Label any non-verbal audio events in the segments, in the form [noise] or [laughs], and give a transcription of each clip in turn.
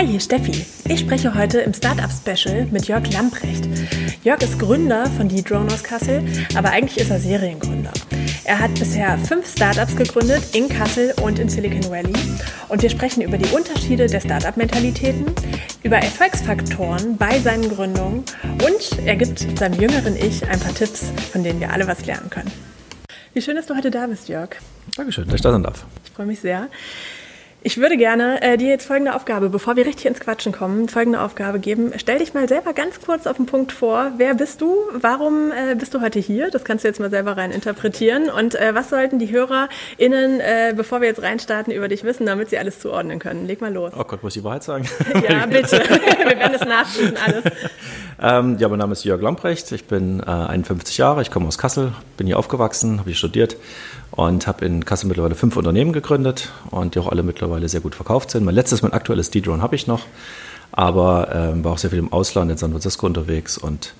Hi, hier ist Steffi. Ich spreche heute im Startup-Special mit Jörg Lamprecht. Jörg ist Gründer von Die Drone aus Kassel, aber eigentlich ist er Seriengründer. Er hat bisher fünf Startups gegründet in Kassel und in Silicon Valley. Und wir sprechen über die Unterschiede der Startup-Mentalitäten, über Erfolgsfaktoren bei seinen Gründungen und er gibt seinem jüngeren Ich ein paar Tipps, von denen wir alle was lernen können. Wie schön, dass du heute da bist, Jörg. Dankeschön, dass ich da sein darf. Ich freue mich sehr. Ich würde gerne äh, dir jetzt folgende Aufgabe, bevor wir richtig ins Quatschen kommen, folgende Aufgabe geben. Stell dich mal selber ganz kurz auf den Punkt vor. Wer bist du? Warum äh, bist du heute hier? Das kannst du jetzt mal selber rein interpretieren. Und äh, was sollten die HörerInnen, äh, bevor wir jetzt reinstarten, über dich wissen, damit sie alles zuordnen können? Leg mal los. Oh Gott, muss ich die Wahrheit sagen? [laughs] ja, [laughs] bitte. [laughs] wir werden es nachschießen, alles. Ähm, ja, mein Name ist Jörg Lamprecht. Ich bin 51 äh, Jahre. Ich komme aus Kassel, bin hier aufgewachsen, habe hier studiert und habe in Kassel mittlerweile fünf Unternehmen gegründet und die auch alle mittlerweile sehr gut verkauft sind. Mein letztes, mein aktuelles D-Drone habe ich noch, aber ähm, war auch sehr viel im Ausland in San Francisco unterwegs und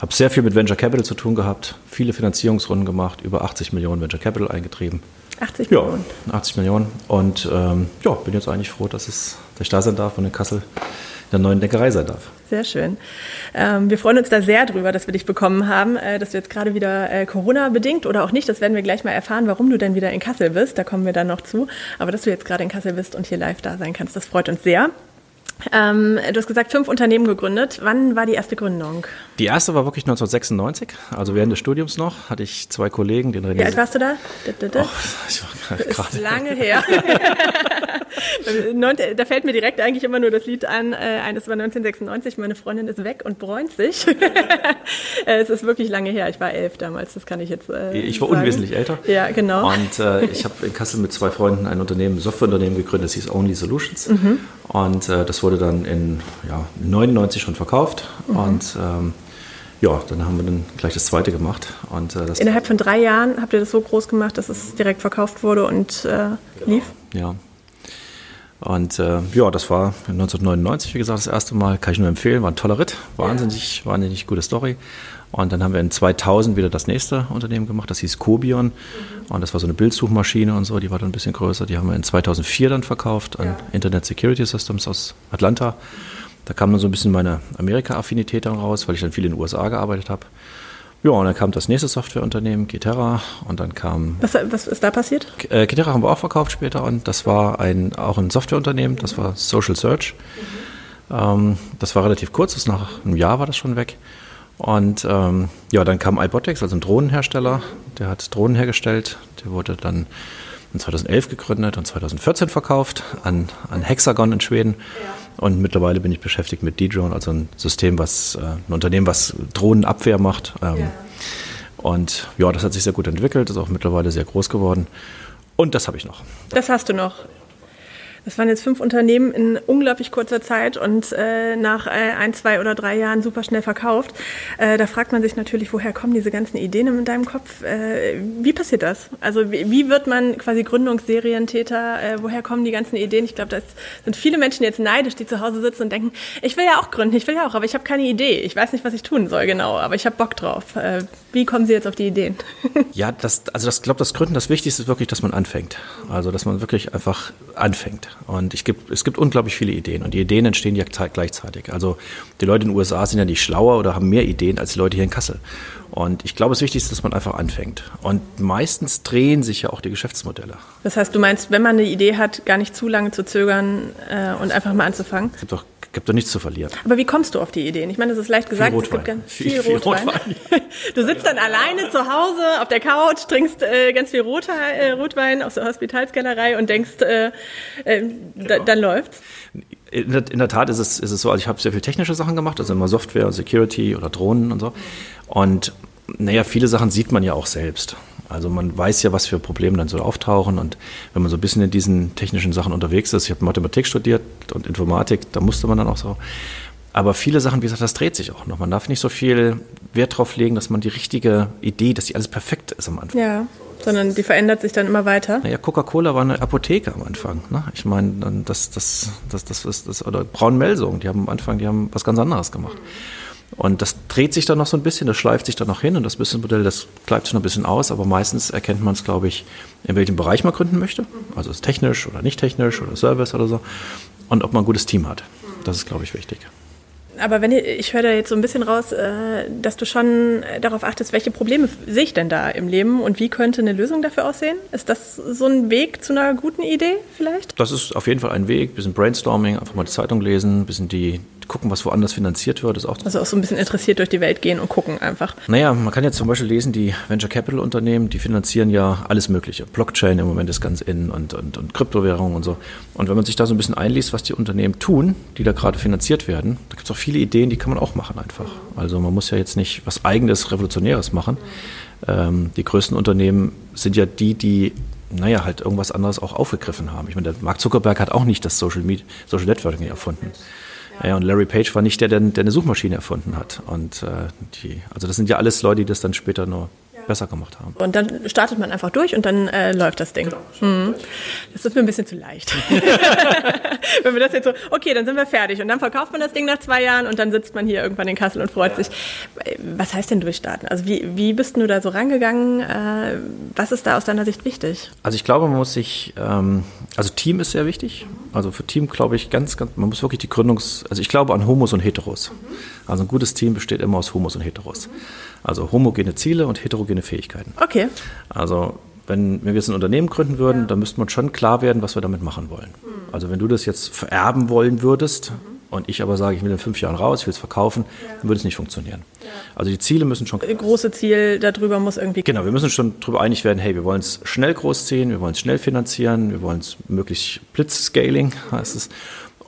habe sehr viel mit Venture Capital zu tun gehabt, viele Finanzierungsrunden gemacht, über 80 Millionen Venture Capital eingetrieben. 80 Millionen? Ja, 80 Millionen und ähm, ja, bin jetzt eigentlich froh, dass, es, dass ich da sein darf und in Kassel der neuen Deckerei sein darf. Sehr schön. Ähm, wir freuen uns da sehr drüber, dass wir dich bekommen haben, äh, dass du jetzt gerade wieder äh, Corona-bedingt oder auch nicht, das werden wir gleich mal erfahren, warum du denn wieder in Kassel bist. Da kommen wir dann noch zu. Aber dass du jetzt gerade in Kassel bist und hier live da sein kannst, das freut uns sehr. Ähm, du hast gesagt, fünf Unternehmen gegründet. Wann war die erste Gründung? Die erste war wirklich 1996, also während des Studiums noch, hatte ich zwei Kollegen, den René. Wie alt warst du da? Oh, ich war gerade. Ist lange her. [laughs] da fällt mir direkt eigentlich immer nur das Lied an, äh, eines war 1996, meine Freundin ist weg und bräunt sich. [laughs] Äh, es ist wirklich lange her, ich war elf damals, das kann ich jetzt äh, Ich war sagen. unwesentlich älter. Ja, genau. Und äh, ich habe in Kassel mit zwei Freunden ein Unternehmen, ein Softwareunternehmen gegründet, das hieß Only Solutions. Mhm. Und äh, das wurde dann in ja, 99 schon verkauft mhm. und ähm, ja, dann haben wir dann gleich das zweite gemacht. Und, äh, Innerhalb von drei Jahren habt ihr das so groß gemacht, dass es direkt verkauft wurde und äh, lief? Ja, und äh, ja, das war 1999, wie gesagt, das erste Mal. Kann ich nur empfehlen, war ein toller Ritt. Wahnsinnig, ja. wahnsinnig gute Story. Und dann haben wir in 2000 wieder das nächste Unternehmen gemacht, das hieß Cobion. Mhm. Und das war so eine Bildsuchmaschine und so, die war dann ein bisschen größer. Die haben wir in 2004 dann verkauft an ja. Internet Security Systems aus Atlanta. Da kam dann so ein bisschen meine Amerika-Affinität dann raus, weil ich dann viel in den USA gearbeitet habe. Ja, und dann kam das nächste Softwareunternehmen, Giterra, und dann kam. Was, was ist da passiert? Äh, haben wir auch verkauft später, und das war ein, auch ein Softwareunternehmen, das war Social Search. Mhm. Ähm, das war relativ kurz, das nach einem Jahr war das schon weg. Und ähm, ja, dann kam iBotics, also ein Drohnenhersteller, der hat Drohnen hergestellt. Der wurde dann in 2011 gegründet und 2014 verkauft an, an Hexagon in Schweden. Ja. Und mittlerweile bin ich beschäftigt mit D-Drone, also ein System, was äh, ein Unternehmen, was Drohnenabwehr macht. Ähm, ja. Und ja, das hat sich sehr gut entwickelt, ist auch mittlerweile sehr groß geworden. Und das habe ich noch. Das hast du noch. Das waren jetzt fünf Unternehmen in unglaublich kurzer Zeit und äh, nach äh, ein, zwei oder drei Jahren super schnell verkauft. Äh, da fragt man sich natürlich, woher kommen diese ganzen Ideen in deinem Kopf? Äh, wie passiert das? Also wie, wie, wird man quasi Gründungsserientäter? Äh, woher kommen die ganzen Ideen? Ich glaube, da sind viele Menschen jetzt neidisch, die zu Hause sitzen und denken, ich will ja auch gründen, ich will ja auch, aber ich habe keine Idee. Ich weiß nicht, was ich tun soll genau, aber ich habe Bock drauf. Äh, wie kommen Sie jetzt auf die Ideen? [laughs] ja, das, also das glaube, das Gründen, das Wichtigste ist wirklich, dass man anfängt. Also dass man wirklich einfach anfängt. Und ich gibt, es gibt unglaublich viele Ideen und die Ideen entstehen ja gleichzeitig. Also die Leute in den USA sind ja nicht schlauer oder haben mehr Ideen als die Leute hier in Kassel. Und ich glaube, das Wichtigste ist, dass man einfach anfängt. Und meistens drehen sich ja auch die Geschäftsmodelle. Das heißt, du meinst, wenn man eine Idee hat, gar nicht zu lange zu zögern äh, und einfach mal anzufangen? Es gibt doch gibt doch nichts zu verlieren. Aber wie kommst du auf die Ideen? Ich meine, das ist leicht gesagt, es gibt ganz viel, viel Rotwein. Rotwein. [laughs] Du sitzt dann alleine zu Hause auf der Couch, trinkst äh, ganz viel Rotwein, äh, Rotwein aus der Hospitalskellerei und denkst, äh, äh, da, dann läuft's. In der, in der, Tat ist es, ist es so, also ich habe sehr viel technische Sachen gemacht, also immer Software, Security oder Drohnen und so. Und naja, viele Sachen sieht man ja auch selbst. Also man weiß ja, was für Probleme dann so auftauchen und wenn man so ein bisschen in diesen technischen Sachen unterwegs ist, ich habe Mathematik studiert und Informatik, da musste man dann auch so. Aber viele Sachen, wie gesagt, das dreht sich auch noch. Man darf nicht so viel Wert drauf legen, dass man die richtige Idee, dass die alles perfekt ist am Anfang. Ja, sondern die verändert sich dann immer weiter. Naja, Coca-Cola war eine Apotheke am Anfang. Ne? Ich meine, das, das, das, das ist das, oder Braun-Melsung, die haben am Anfang, die haben was ganz anderes gemacht. Mhm. Und das dreht sich dann noch so ein bisschen, das schleift sich dann noch hin und das Businessmodell, das bleibt sich noch ein bisschen aus, aber meistens erkennt man es, glaube ich, in welchem Bereich man gründen möchte. Also ist technisch oder nicht technisch oder Service oder so. Und ob man ein gutes Team hat. Das ist, glaube ich, wichtig. Aber wenn ich, ich höre da jetzt so ein bisschen raus, äh, dass du schon darauf achtest, welche Probleme sehe ich denn da im Leben und wie könnte eine Lösung dafür aussehen? Ist das so ein Weg zu einer guten Idee vielleicht? Das ist auf jeden Fall ein Weg. Ein bisschen Brainstorming, einfach mal die Zeitung lesen, ein bisschen die, gucken, was woanders finanziert wird. Ist auch also auch so ein bisschen interessiert durch die Welt gehen und gucken einfach. Naja, man kann jetzt zum Beispiel lesen, die Venture Capital Unternehmen, die finanzieren ja alles Mögliche. Blockchain im Moment ist ganz in und, und, und Kryptowährungen und so. Und wenn man sich da so ein bisschen einliest, was die Unternehmen tun, die da gerade finanziert werden, da gibt es auch viele Ideen, die kann man auch machen einfach. Also man muss ja jetzt nicht was eigenes, Revolutionäres machen. Ähm, die größten Unternehmen sind ja die, die naja, halt irgendwas anderes auch aufgegriffen haben. Ich meine, der Mark Zuckerberg hat auch nicht das Social, Media, Social Networking erfunden. Ja, und Larry Page war nicht der, der, der eine Suchmaschine erfunden hat. Und äh, die, also das sind ja alles Leute, die das dann später nur besser gemacht haben. Und dann startet man einfach durch und dann äh, läuft das Ding. Genau, mhm. Das ist mir ein bisschen zu leicht. [laughs] Wenn wir das jetzt so, okay, dann sind wir fertig und dann verkauft man das Ding nach zwei Jahren und dann sitzt man hier irgendwann in Kassel und freut ja. sich. Was heißt denn durchstarten? Also wie, wie bist du da so rangegangen? Äh, was ist da aus deiner Sicht wichtig? Also ich glaube, man muss sich, ähm, also Team ist sehr wichtig. Also für Team glaube ich ganz, ganz, man muss wirklich die Gründungs, also ich glaube an Homos und Heteros. Mhm. Also ein gutes Team besteht immer aus Homos und Heteros. Mhm. Also homogene Ziele und heterogene Fähigkeiten. Okay. Also wenn, wenn wir jetzt ein Unternehmen gründen würden, ja. dann müsste man schon klar werden, was wir damit machen wollen. Mhm. Also wenn du das jetzt vererben wollen würdest mhm. Und ich aber sage, ich will in fünf Jahren raus, ich will es verkaufen, ja. dann würde es nicht funktionieren. Ja. Also die Ziele müssen schon... Das große Ziel darüber muss irgendwie... Genau, wir müssen schon darüber einig werden, hey, wir wollen es schnell großziehen, wir wollen es schnell finanzieren, wir wollen es möglichst Blitzscaling, [laughs] heißt es,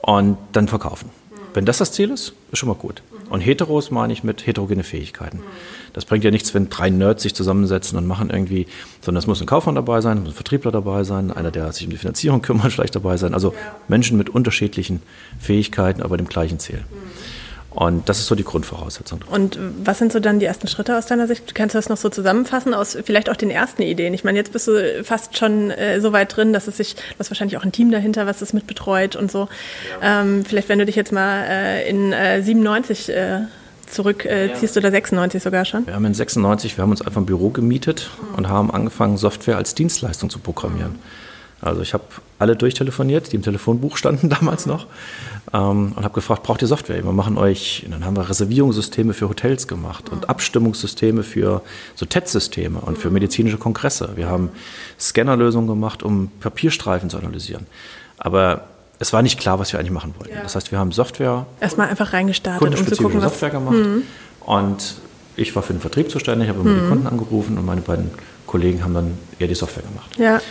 und dann verkaufen. Mhm. Wenn das das Ziel ist, ist schon mal gut. Und Heteros meine ich mit heterogene Fähigkeiten. Das bringt ja nichts, wenn drei Nerds sich zusammensetzen und machen irgendwie, sondern es muss ein Kaufmann dabei sein, es muss ein Vertriebler dabei sein, einer, der sich um die Finanzierung kümmert, [laughs] vielleicht dabei sein. Also Menschen mit unterschiedlichen Fähigkeiten, aber dem gleichen Ziel. Und das ist so die Grundvoraussetzung. Und was sind so dann die ersten Schritte aus deiner Sicht? Kannst du das noch so zusammenfassen aus vielleicht auch den ersten Ideen? Ich meine, jetzt bist du fast schon äh, so weit drin, dass es sich, du hast wahrscheinlich auch ein Team dahinter, was das mit betreut und so. Ja. Ähm, vielleicht, wenn du dich jetzt mal äh, in äh, 97 äh, zurückziehst äh, ja. oder 96 sogar schon? Wir haben in 96, wir haben uns einfach ein Büro gemietet mhm. und haben angefangen, Software als Dienstleistung zu programmieren. Mhm. Also ich habe alle durchtelefoniert, die im Telefonbuch standen [laughs] damals noch, ähm, und habe gefragt, braucht ihr Software? Wir machen euch, und dann haben wir Reservierungssysteme für Hotels gemacht und Abstimmungssysteme für so TED-Systeme und für medizinische Kongresse. Wir haben Scannerlösungen gemacht, um Papierstreifen zu analysieren. Aber es war nicht klar, was wir eigentlich machen wollten. Ja. Das heißt, wir haben Software. Erstmal einfach reingestartet, um zu gucken, was Software gemacht. Mhm. Und ich war für den Vertrieb zuständig, habe immer mhm. die Kunden angerufen und meine beiden Kollegen haben dann eher die Software gemacht. Ja.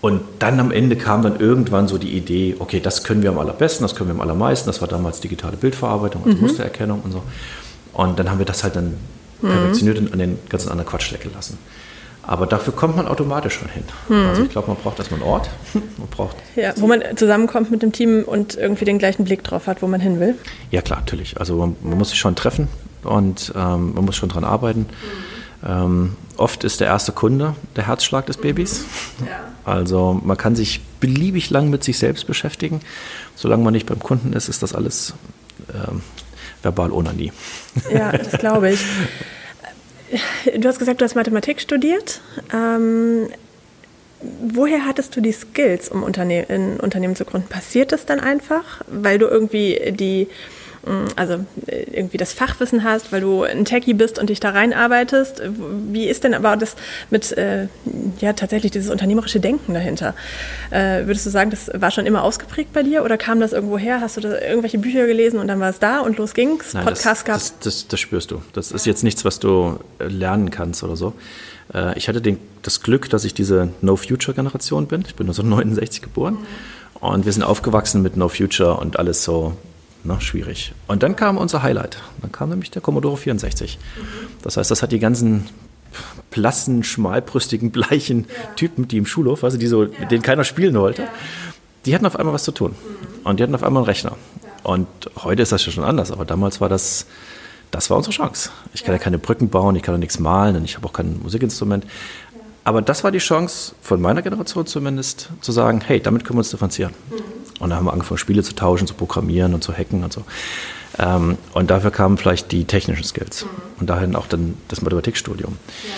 Und dann am Ende kam dann irgendwann so die Idee, okay, das können wir am allerbesten, das können wir am allermeisten. Das war damals digitale Bildverarbeitung, also mhm. Mustererkennung und so. Und dann haben wir das halt dann mhm. perfektioniert und an den ganzen anderen Quatsch weggelassen. Aber dafür kommt man automatisch schon hin. Mhm. Also ich glaube, man braucht erstmal einen Ort. [laughs] Man braucht ja, wo man zusammenkommt mit dem Team und irgendwie den gleichen Blick drauf hat, wo man hin will. Ja klar, natürlich. Also man, man muss sich schon treffen und ähm, man muss schon dran arbeiten. Mhm. Ähm, oft ist der erste Kunde der Herzschlag des Babys. Ja. Also man kann sich beliebig lang mit sich selbst beschäftigen. Solange man nicht beim Kunden ist, ist das alles ähm, verbal ohne nie. Ja, das glaube ich. [laughs] Du hast gesagt, du hast Mathematik studiert. Ähm, woher hattest du die Skills, um Unterne ein Unternehmen zu gründen? Passiert das dann einfach, weil du irgendwie die also äh, irgendwie das Fachwissen hast, weil du ein Techie bist und dich da reinarbeitest. Wie ist denn aber das mit, äh, ja, tatsächlich dieses unternehmerische Denken dahinter? Äh, würdest du sagen, das war schon immer ausgeprägt bei dir oder kam das irgendwo her? Hast du da irgendwelche Bücher gelesen und dann war es da und los ging's? Nein, Podcast gab das, das, das, spürst du. Das ist jetzt nichts, was du äh, lernen kannst oder so. Äh, ich hatte den, das Glück, dass ich diese No-Future-Generation bin. Ich bin [laughs] 1969 geboren. Mhm. Und wir sind aufgewachsen mit No Future und alles so Ne, schwierig. Und dann kam unser Highlight. Dann kam nämlich der Commodore 64. Mhm. Das heißt, das hat die ganzen blassen, schmalbrüstigen, [laughs] bleichen ja. Typen, die im Schulhof, also die so, ja. mit denen keiner spielen wollte, ja. die hatten auf einmal was zu tun. Mhm. Und die hatten auf einmal einen Rechner. Und heute ist das ja schon anders, aber damals war das, das war unsere Chance. Ich kann ja keine Brücken bauen, ich kann ja nichts malen und ich habe auch kein Musikinstrument. Aber das war die Chance, von meiner Generation zumindest, zu sagen, hey, damit können wir uns differenzieren. Mhm. Und dann haben wir angefangen, Spiele zu tauschen, zu programmieren und zu hacken und so. Ähm, und dafür kamen vielleicht die technischen Skills mhm. und dahin auch dann das Mathematikstudium. Ja.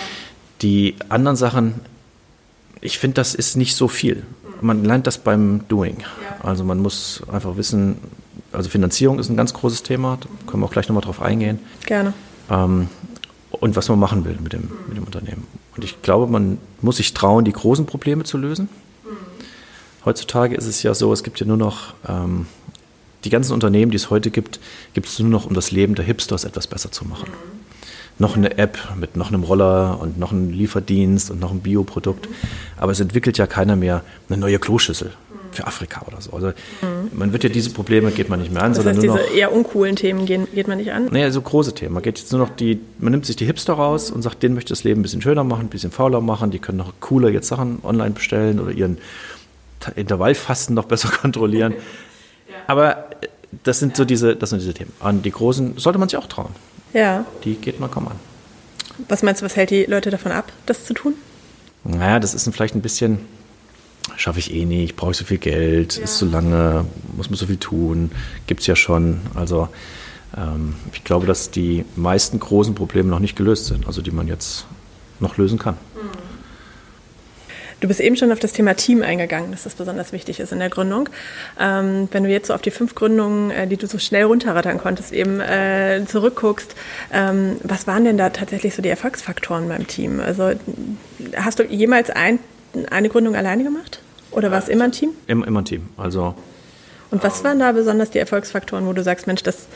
Die anderen Sachen, ich finde, das ist nicht so viel. Mhm. Man lernt das beim Doing. Ja. Also man muss einfach wissen, also Finanzierung ist ein ganz großes Thema, da können wir auch gleich nochmal drauf eingehen. Gerne. Ähm, und was man machen will mit dem, mit dem Unternehmen. Und ich glaube, man muss sich trauen, die großen Probleme zu lösen. Heutzutage ist es ja so, es gibt ja nur noch ähm, die ganzen Unternehmen, die es heute gibt, gibt es nur noch, um das Leben der Hipsters etwas besser zu machen. Mhm. Noch eine App mit noch einem Roller und noch einem Lieferdienst und noch ein Bioprodukt. Aber es entwickelt ja keiner mehr eine neue Kloschüssel für Afrika oder so. Also mhm. man wird ja diese Probleme geht man nicht mehr an, das sondern heißt, nur diese noch, eher uncoolen Themen gehen, geht man nicht an. Naja, so große Themen. Man geht jetzt nur noch die, man nimmt sich die Hipster raus und sagt, denen möchte das Leben ein bisschen schöner machen, ein bisschen fauler machen. Die können noch cooler jetzt Sachen online bestellen oder ihren Intervallfasten noch besser [laughs] kontrollieren. Aber äh, das sind so diese, das sind diese Themen. An die großen sollte man sich auch trauen. Ja. Die geht man kaum an. Was meinst du, was hält die Leute davon ab, das zu tun? Naja, das ist vielleicht ein bisschen, schaffe ich eh nicht, brauche ich so viel Geld, ja. ist so lange, muss man so viel tun, gibt es ja schon. Also ähm, ich glaube, dass die meisten großen Probleme noch nicht gelöst sind, also die man jetzt noch lösen kann. Mhm. Du bist eben schon auf das Thema Team eingegangen, dass das besonders wichtig ist in der Gründung. Ähm, wenn du jetzt so auf die fünf Gründungen, äh, die du so schnell runterrattern konntest, eben äh, zurückguckst, ähm, was waren denn da tatsächlich so die Erfolgsfaktoren beim Team? Also hast du jemals ein, eine Gründung alleine gemacht? Oder war es immer ein Team? Immer, immer ein Team. Also und was waren da besonders die Erfolgsfaktoren, wo du sagst, Mensch, das,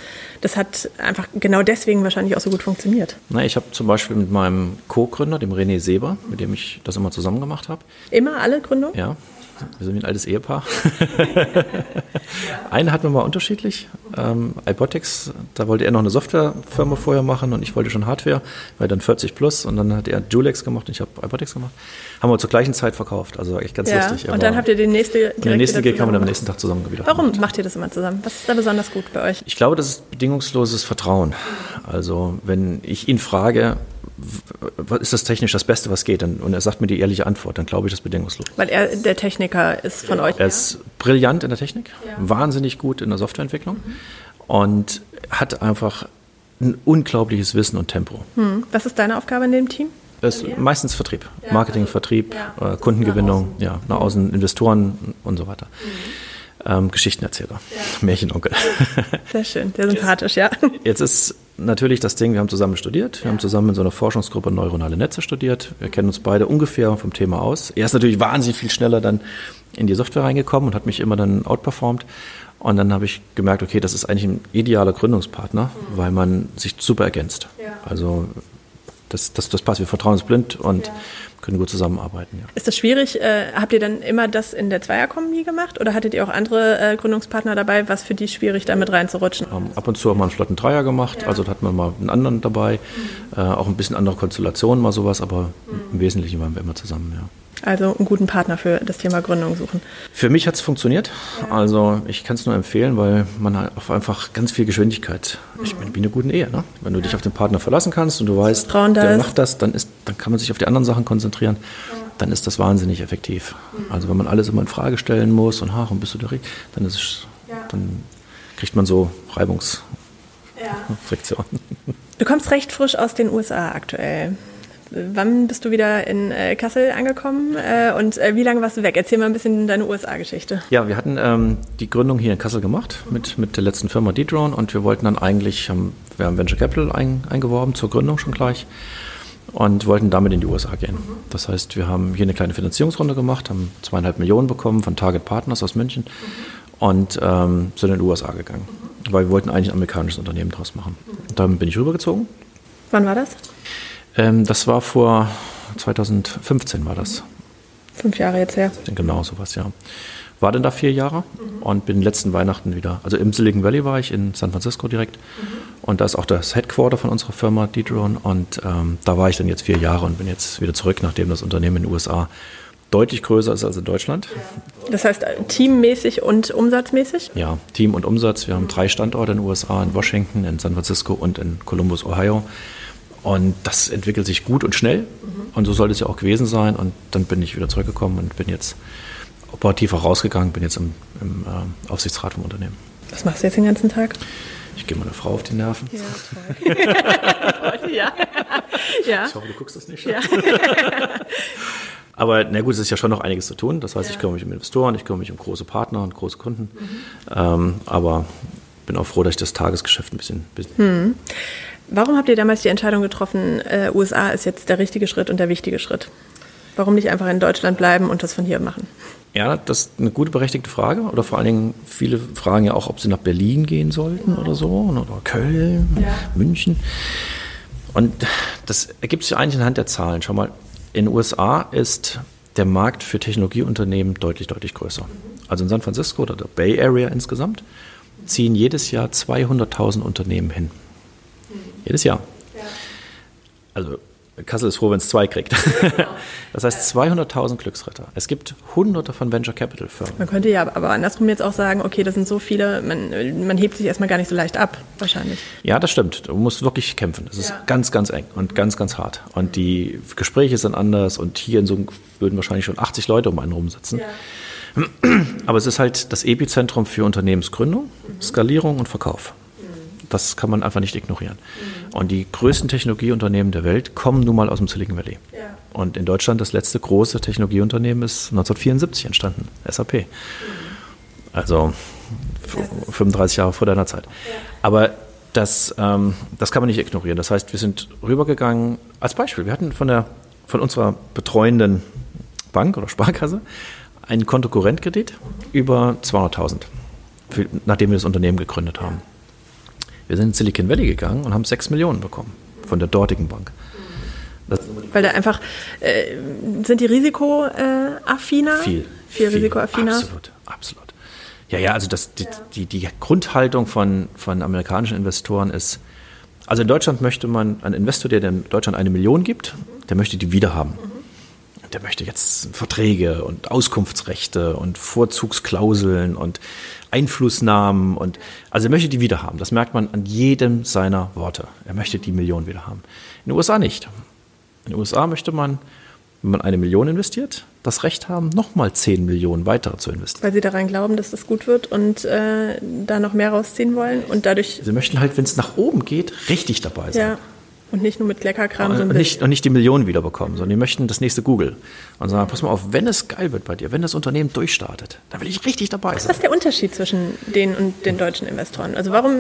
das hat einfach genau deswegen wahrscheinlich auch so gut funktioniert? Na, ich habe zum Beispiel mit meinem Co-Gründer, dem René Seber, mit dem ich das immer zusammen gemacht habe. Immer alle Gründungen? Ja. Wir sind ein altes Ehepaar. [laughs] Einen hatten wir mal unterschiedlich. Ähm, iBotics, da wollte er noch eine Softwarefirma vorher machen und ich wollte schon Hardware, weil dann 40 plus und dann hat er Julex gemacht und ich habe iBotics gemacht. Haben wir zur gleichen Zeit verkauft, also echt ganz ja, lustig. Und dann habt ihr den nächsten Den nächsten Gig haben wir dann am nächsten Tag zusammen wieder. Warum gemacht. macht ihr das immer zusammen? Was ist da besonders gut bei euch? Ich glaube, das ist bedingungsloses Vertrauen. Also wenn ich ihn frage, ist das technisch das Beste, was geht? Und er sagt mir die ehrliche Antwort, dann glaube ich das bedingungslos. Weil er der Techniker ist von ja. euch. Er ist brillant in der Technik, ja. wahnsinnig gut in der Softwareentwicklung mhm. und hat einfach ein unglaubliches Wissen und Tempo. Hm. Was ist deine Aufgabe in dem Team? Meistens Vertrieb, ja, Marketing, Vertrieb, ja. Äh, Kundengewinnung, nach ja, nach außen, Investoren und so weiter. Mhm. Ähm, Geschichtenerzähler, ja. Märchenonkel. [laughs] Sehr schön, sehr sympathisch, ja. Jetzt ist natürlich das Ding, wir haben zusammen studiert, wir haben zusammen in so einer Forschungsgruppe neuronale Netze studiert, wir kennen uns beide ungefähr vom Thema aus. Er ist natürlich wahnsinnig viel schneller dann in die Software reingekommen und hat mich immer dann outperformed. Und dann habe ich gemerkt, okay, das ist eigentlich ein idealer Gründungspartner, mhm. weil man sich super ergänzt. Ja. Also das, das, das passt, wir vertrauen uns blind und ja. Können gut zusammenarbeiten. Ja. Ist das schwierig? Äh, habt ihr dann immer das in der Zweierkombi gemacht oder hattet ihr auch andere äh, Gründungspartner dabei? Was für die schwierig, damit reinzurutschen? Ähm, ab und zu haben wir einen flotten Dreier gemacht, ja. also da hat man mal einen anderen dabei, mhm. äh, auch ein bisschen andere Konstellationen, mal sowas, aber mhm. im Wesentlichen waren wir immer zusammen, ja. Also einen guten Partner für das Thema Gründung suchen. Für mich hat es funktioniert. Ja. Also ich kann es nur empfehlen, weil man hat auf einfach ganz viel Geschwindigkeit. Mhm. Ich meine, wie eine gute Ehe. Ne? Wenn du dich auf den Partner verlassen kannst und du weißt, der macht das, dann, ist, dann kann man sich auf die anderen Sachen konzentrieren. Ja. Dann ist das wahnsinnig effektiv. Mhm. Also wenn man alles immer in Frage stellen muss und warum bist du der dann ist es, ja. dann kriegt man so Reibungsfriktion. Du kommst recht frisch aus den USA aktuell. Wann bist du wieder in äh, Kassel angekommen äh, und äh, wie lange warst du weg? Erzähl mal ein bisschen deine USA-Geschichte. Ja, wir hatten ähm, die Gründung hier in Kassel gemacht mit, mit der letzten Firma D-Drone und wir wollten dann eigentlich, haben, wir haben Venture Capital ein, eingeworben zur Gründung schon gleich und wollten damit in die USA gehen. Mhm. Das heißt, wir haben hier eine kleine Finanzierungsrunde gemacht, haben zweieinhalb Millionen bekommen von Target Partners aus München mhm. und ähm, sind in die USA gegangen, mhm. weil wir wollten eigentlich ein amerikanisches Unternehmen draus machen. Und dann bin ich rübergezogen. Wann war das? Ähm, das war vor 2015 war das. Fünf Jahre jetzt her. Genau, sowas, ja. War dann da vier Jahre mhm. und bin letzten Weihnachten wieder, also im Silicon Valley war ich, in San Francisco direkt. Mhm. Und da ist auch das Headquarter von unserer Firma, D-Drone. Und ähm, da war ich dann jetzt vier Jahre und bin jetzt wieder zurück, nachdem das Unternehmen in den USA deutlich größer ist als in Deutschland. Das heißt äh, teammäßig und umsatzmäßig? Ja, Team und Umsatz. Wir haben drei Standorte in den USA, in Washington, in San Francisco und in Columbus, Ohio. Und das entwickelt sich gut und schnell. Mhm. Und so sollte es ja auch gewesen sein. Und dann bin ich wieder zurückgekommen und bin jetzt operativ auch rausgegangen, bin jetzt im, im äh, Aufsichtsrat vom Unternehmen. Was machst du jetzt den ganzen Tag? Ich gehe meiner Frau auf die Nerven. Ja, [laughs] toll. [laughs] ja. ja. Ich hoffe, du guckst das nicht. Ja. [laughs] Aber na gut, es ist ja schon noch einiges zu tun. Das heißt, ja. ich kümmere mich um Investoren, ich kümmere mich um große Partner und große Kunden. Mhm. Ähm, aber bin auch froh, dass ich das Tagesgeschäft ein bisschen. bisschen hm. Warum habt ihr damals die Entscheidung getroffen, äh, USA ist jetzt der richtige Schritt und der wichtige Schritt? Warum nicht einfach in Deutschland bleiben und das von hier machen? Ja, das ist eine gute berechtigte Frage. Oder vor allen Dingen, viele fragen ja auch, ob sie nach Berlin gehen sollten oder so, oder Köln, ja. München. Und das ergibt sich eigentlich anhand der Zahlen. Schau mal, in den USA ist der Markt für Technologieunternehmen deutlich, deutlich größer. Also in San Francisco oder der Bay Area insgesamt ziehen jedes Jahr 200.000 Unternehmen hin. Jedes Jahr. Also Kassel ist froh, wenn es zwei kriegt. [laughs] Das heißt 200.000 Glücksritter. Es gibt hunderte von Venture Capital Firmen. Man könnte ja aber andersrum jetzt auch sagen, okay, das sind so viele, man, man hebt sich erstmal gar nicht so leicht ab, wahrscheinlich. Ja, das stimmt. Du musst wirklich kämpfen. Das ist ja. ganz, ganz eng und ganz, ganz hart. Und die Gespräche sind anders und hier in so würden wahrscheinlich schon 80 Leute um einen rumsitzen. Ja. Aber es ist halt das Epizentrum für Unternehmensgründung, mhm. Skalierung und Verkauf. Das kann man einfach nicht ignorieren. Mhm. Und die größten Technologieunternehmen der Welt kommen nun mal aus dem Silicon Valley. Ja. Und in Deutschland das letzte große Technologieunternehmen ist 1974 entstanden, SAP. Mhm. Also 35 Jahre vor deiner Zeit. Ja. Aber das, ähm, das kann man nicht ignorieren. Das heißt, wir sind rübergegangen, als Beispiel, wir hatten von, der, von unserer betreuenden Bank oder Sparkasse einen Kontokorrentkredit mhm. über 200.000, nachdem wir das Unternehmen gegründet haben. Wir sind in Silicon Valley gegangen und haben 6 Millionen bekommen von der dortigen Bank. Das Weil da einfach, äh, sind die risikoaffiner? Viel. Viel, viel risikoaffiner? Absolut, absolut. Ja, ja, also das, die, die, die Grundhaltung von, von amerikanischen Investoren ist, also in Deutschland möchte man, ein Investor, der in Deutschland eine Million gibt, der möchte die wiederhaben. Mhm. Der möchte jetzt Verträge und Auskunftsrechte und Vorzugsklauseln und Einflussnahmen und also er möchte die wieder haben. Das merkt man an jedem seiner Worte. Er möchte die Million wieder haben. In den USA nicht. In den USA möchte man, wenn man eine Million investiert, das Recht haben, nochmal 10 Millionen weitere zu investieren. Weil sie daran glauben, dass das gut wird und äh, da noch mehr rausziehen wollen und dadurch. Sie möchten halt, wenn es nach oben geht, richtig dabei sein. Ja. Und nicht nur mit Kleckerkram. Und, und, nicht, und nicht die Millionen wiederbekommen, sondern die möchten das nächste Google. Und sagen, pass mal auf, wenn es geil wird bei dir, wenn das Unternehmen durchstartet, dann will ich richtig dabei sein. Was ist der Unterschied zwischen denen und den deutschen Investoren? Also warum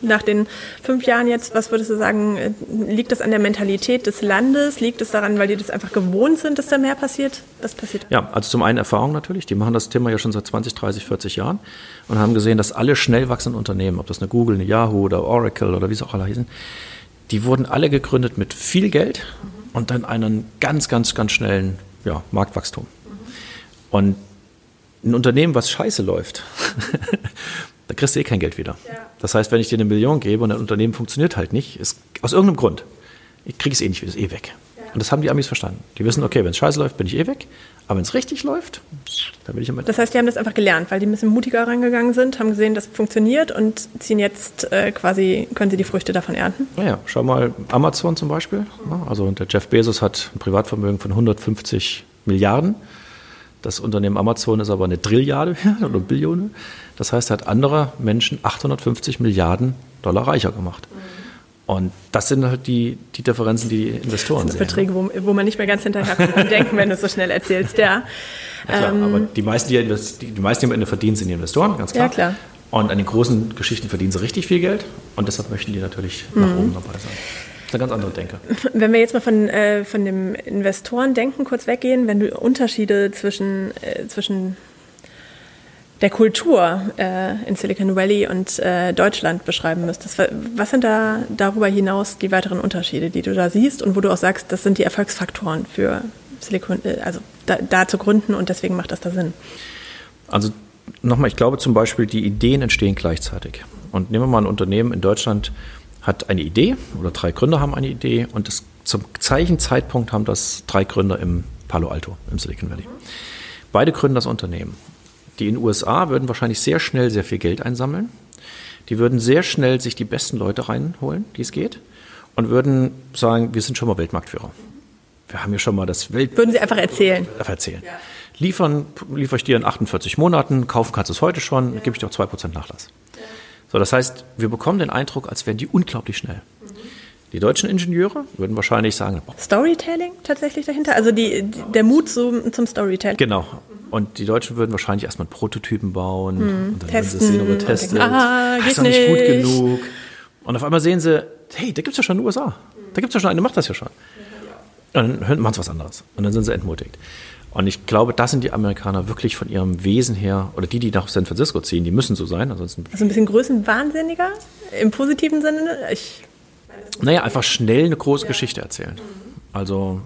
nach den fünf Jahren jetzt, was würdest du sagen, liegt das an der Mentalität des Landes? Liegt es daran, weil die das einfach gewohnt sind, dass da mehr passiert? Was passiert? Ja, also zum einen Erfahrung natürlich. Die machen das Thema ja schon seit 20, 30, 40 Jahren und haben gesehen, dass alle schnell wachsenden Unternehmen, ob das eine Google, eine Yahoo oder Oracle oder wie es auch alle hießen, die wurden alle gegründet mit viel Geld und dann einen ganz, ganz, ganz schnellen ja, Marktwachstum. Und ein Unternehmen, was scheiße läuft, [laughs] da kriegst du eh kein Geld wieder. Das heißt, wenn ich dir eine Million gebe und ein Unternehmen funktioniert halt nicht, ist aus irgendeinem Grund, ich kriege es eh nicht wieder, ist eh weg. Und das haben die Amis verstanden. Die wissen, okay, wenn es scheiße läuft, bin ich eh weg. Aber wenn es richtig läuft, dann bin ich immer. Das heißt, die haben das einfach gelernt, weil die ein bisschen mutiger rangegangen sind, haben gesehen, das funktioniert und ziehen jetzt äh, quasi, können sie die Früchte davon ernten? Naja, schau mal, Amazon zum Beispiel. Also der Jeff Bezos hat ein Privatvermögen von 150 Milliarden. Das Unternehmen Amazon ist aber eine Trilliarde oder Billione. Das heißt, er hat andere Menschen 850 Milliarden Dollar reicher gemacht. Und das sind halt die, die Differenzen, die, die Investoren das sind sehen. Beträge, wo, wo man nicht mehr ganz hinterherkommt und denken, wenn du es so schnell erzählst, ja. ja klar, ähm, aber die meisten, die, die, die meisten, die am Ende verdienen, sind die Investoren, ganz klar. Ja, klar. Und an den großen Geschichten verdienen sie richtig viel Geld und deshalb möchten die natürlich nach mhm. oben dabei sein. Das ist eine ganz andere Denke. [laughs] Wenn wir jetzt mal von, äh, von dem Investorendenken kurz weggehen, wenn du Unterschiede zwischen, äh, zwischen der Kultur äh, in Silicon Valley und äh, Deutschland beschreiben müsstest. Was sind da darüber hinaus die weiteren Unterschiede, die du da siehst und wo du auch sagst, das sind die Erfolgsfaktoren für Silicon, äh, also da, da, zu gründen und deswegen macht das da Sinn? Also nochmal, ich glaube zum Beispiel, die Ideen entstehen gleichzeitig. Und nehmen wir mal ein Unternehmen in Deutschland, hat eine Idee oder drei Gründer haben eine Idee und das, zum gleichen Zeitpunkt haben das drei Gründer im Palo Alto, im Silicon Valley. Beide gründen das Unternehmen. Die in den USA würden wahrscheinlich sehr schnell sehr viel Geld einsammeln. Die würden sehr schnell sich die besten Leute reinholen, die es geht, und würden sagen, wir sind schon mal Weltmarktführer. Wir haben ja schon mal das Welt. Würden Sie einfach erzählen? Einfach erzählen. Ja. Liefern, liefere ich dir in 48 Monaten, kaufen kannst du es heute schon, ja. gebe ich dir auch 2% Nachlass. Ja. So, das heißt, wir bekommen den Eindruck, als wären die unglaublich schnell. Mhm. Die deutschen Ingenieure würden wahrscheinlich sagen. Storytelling tatsächlich dahinter? Also die, der Mut zum, zum Storytelling? Genau. Und die Deutschen würden wahrscheinlich erstmal Prototypen bauen Hm, und dann testen würden sie sehen, ob er und testet. denken, ah, ist geht doch nicht gut genug. Und auf einmal sehen sie, hey, da gibt es ja schon in den USA. Da gibt es ja schon eine, macht das ja schon. Und dann machen sie was anderes. Und dann sind sie entmutigt. Und ich glaube, das sind die Amerikaner wirklich von ihrem Wesen her, oder die, die nach San Francisco ziehen, die müssen so sein. Ansonsten, Also ein bisschen größenwahnsinniger im positiven Sinne. Ich, naja, einfach schnell eine große Geschichte erzählen. Also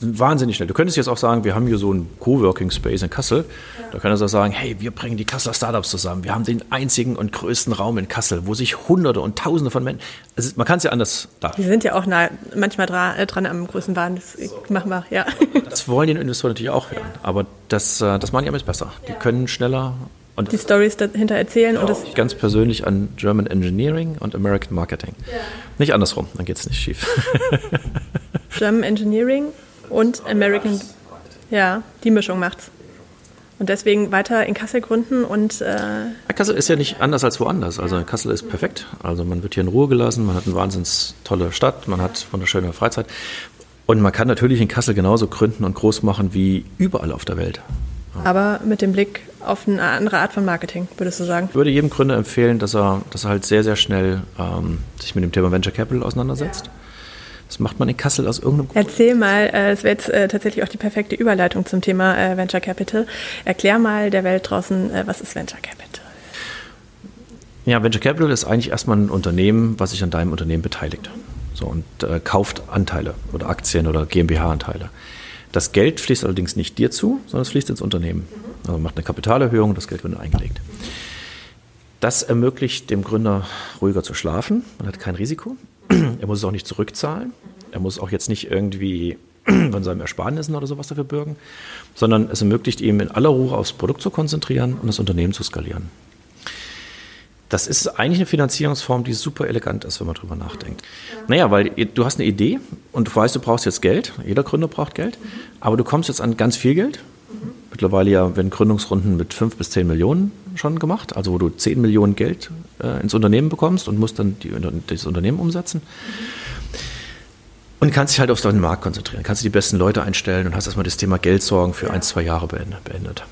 wahnsinnig schnell. Du könntest jetzt auch sagen, wir haben hier so einen Coworking Space in Kassel. Da könntest du auch sagen, hey, wir bringen die Kasseler Startups zusammen. Wir haben den einzigen und größten Raum in Kassel, wo sich Hunderte und Tausende von Menschen. Also man kann es ja anders die darstellen. sind ja auch nah, manchmal dran, äh, dran am Größenwahn. Das machen wir, ja. Das wollen die Investoren natürlich auch hören. Aber das, äh, das machen die Amis besser. Die können schneller. Und Die Stories dahinter erzählen und das ganz persönlich an German Engineering und American Marketing. Nicht andersrum, dann geht es nicht schief. [laughs] German Engineering und American, ja, die Mischung macht's. Und deswegen weiter in Kassel gründen und äh, Ja, Kassel ist ja nicht anders als woanders. Also Kassel ist perfekt. Also man wird hier in Ruhe gelassen, man hat eine wahnsinns tolle Stadt, man hat wunderschöne Freizeit. Und man kann natürlich in Kassel genauso gründen und groß machen wie überall auf der Welt. aber mit dem Blick auf eine andere Art von Marketing, würdest du sagen? Ich würde jedem Gründer empfehlen, dass er, dass er halt sehr, sehr schnell ähm, sich mit dem Thema Venture Capital auseinandersetzt. Das macht man in Kassel aus irgendeinem Grund. Erzähl mal, äh, es wäre jetzt äh, tatsächlich auch die perfekte Überleitung zum Thema äh, Venture Capital. Erklär mal der Welt draußen, was ist Venture Capital? Ja, Venture Capital ist eigentlich erstmal ein Unternehmen, was sich an deinem Unternehmen beteiligt. So, und äh, kauft Anteile oder Aktien oder GmbH-Anteile. Das Geld fließt allerdings nicht dir zu, sondern es fließt ins Unternehmen. Also man macht eine Kapitalerhöhung das Geld wird eingelegt. Das ermöglicht dem Gründer ruhiger zu schlafen. Man hat kein Risiko. Er muss es auch nicht zurückzahlen. Er muss auch jetzt nicht irgendwie [clears throat] von seinem Ersparnissen oder sowas dafür bürgen, sondern es ermöglicht ihm in aller Ruhe aufs Produkt zu konzentrieren und das Unternehmen zu skalieren. Das ist eigentlich eine Finanzierungsform, die super elegant ist, wenn man drüber nachdenkt. Naja, weil du hast eine Idee und du weißt, du brauchst jetzt Geld. Jeder Gründer braucht Geld. Aber du kommst jetzt an ganz viel Geld. Mittlerweile ja werden Gründungsrunden mit 5 bis 10 Millionen schon gemacht, also wo du 10 Millionen Geld äh, ins Unternehmen bekommst und musst dann die, das Unternehmen umsetzen. Und kannst dich halt auf deinen Markt konzentrieren. Kannst du die besten Leute einstellen und hast erstmal das Thema Geldsorgen für ein, zwei Jahre beendet. beendet.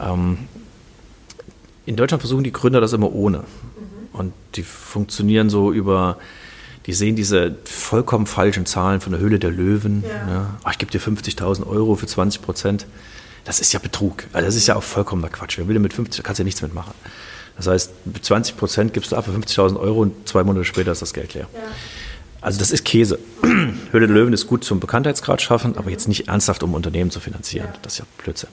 Ähm, in Deutschland versuchen die Gründer das immer ohne. Und die funktionieren so über, die sehen diese vollkommen falschen Zahlen von der Höhle der Löwen. Ja. Ach, ich gebe dir 50.000 Euro für 20 Prozent. Das ist ja Betrug. Also das ist ja auch vollkommener Quatsch. Wer will denn mit 50, da kannst du ja nichts mitmachen. Das heißt, mit 20 Prozent gibst du ab für 50.000 Euro und zwei Monate später ist das Geld leer. Ja. Also das ist Käse. [clears throat] Höhle der Löwen ist gut zum Bekanntheitsgrad schaffen, aber jetzt nicht ernsthaft, um Unternehmen zu finanzieren. Ja. Das ist ja Blödsinn.